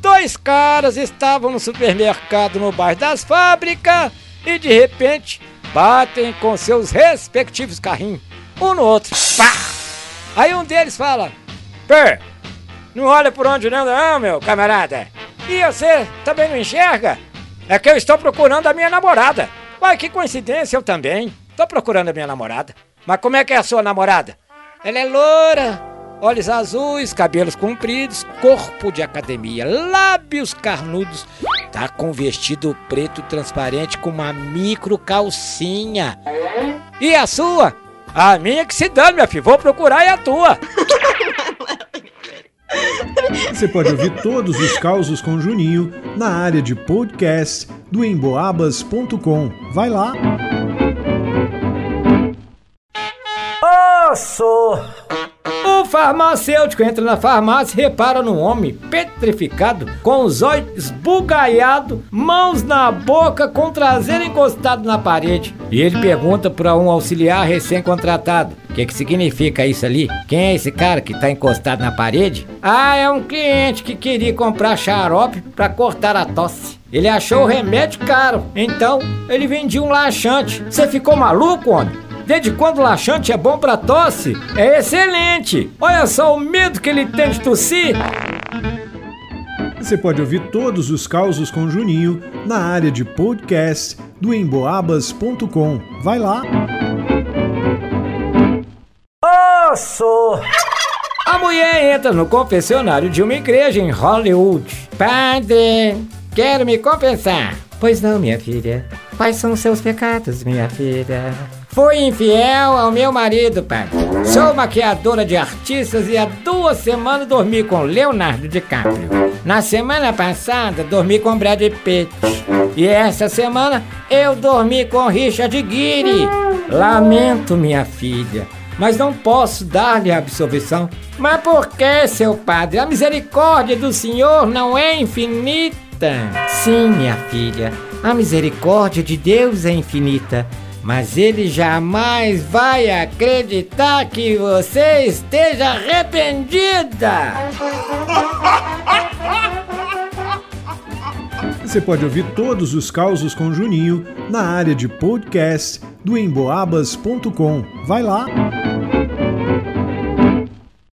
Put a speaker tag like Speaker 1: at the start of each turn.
Speaker 1: Dois caras estavam no supermercado no bairro das fábricas e de repente batem com seus respectivos carrinhos, um no outro. Pá! Aí um deles fala: Pé, não olha por onde não, não, meu camarada. E você também não enxerga? É que eu estou procurando a minha namorada. Uai, que coincidência, eu também. Tô procurando a minha namorada. Mas como é que é a sua namorada? Ela é loura, olhos azuis, cabelos compridos, corpo de academia, lábios carnudos, tá com vestido preto transparente com uma micro calcinha. E a sua? A minha que se dane, minha filha. Vou procurar e a tua.
Speaker 2: Você pode ouvir todos os causos com Juninho na área de podcast do emboabas.com. Vai lá!
Speaker 1: Osso! O farmacêutico entra na farmácia e repara num homem petrificado, com os olhos esbugalhados, mãos na boca, com o traseiro encostado na parede. E ele pergunta para um auxiliar recém-contratado: O que, que significa isso ali? Quem é esse cara que tá encostado na parede? Ah, é um cliente que queria comprar xarope para cortar a tosse. Ele achou o remédio caro, então ele vendia um laxante. Você ficou maluco, homem? Desde quando o laxante é bom pra tosse? É excelente! Olha só o medo que ele tem de tossir!
Speaker 2: Você pode ouvir todos os causos com Juninho na área de podcast do emboabas.com. Vai lá!
Speaker 1: Osso! A mulher entra no confessionário de uma igreja em Hollywood. Padre, quero me confessar. Pois não, minha filha. Quais são os seus pecados, minha filha? Fui infiel ao meu marido, pai. Sou maquiadora de artistas e há duas semanas dormi com Leonardo DiCaprio. Na semana passada dormi com Brad Pitt. E essa semana eu dormi com Richard Gere. Lamento, minha filha. Mas não posso dar-lhe a absolvição. Mas por que, seu padre? A misericórdia do Senhor não é infinita? Sim, minha filha, a misericórdia de Deus é infinita mas ele jamais vai acreditar que você esteja arrependida.
Speaker 2: Você pode ouvir todos os causos com Juninho na área de podcast do emboabas.com. Vai lá!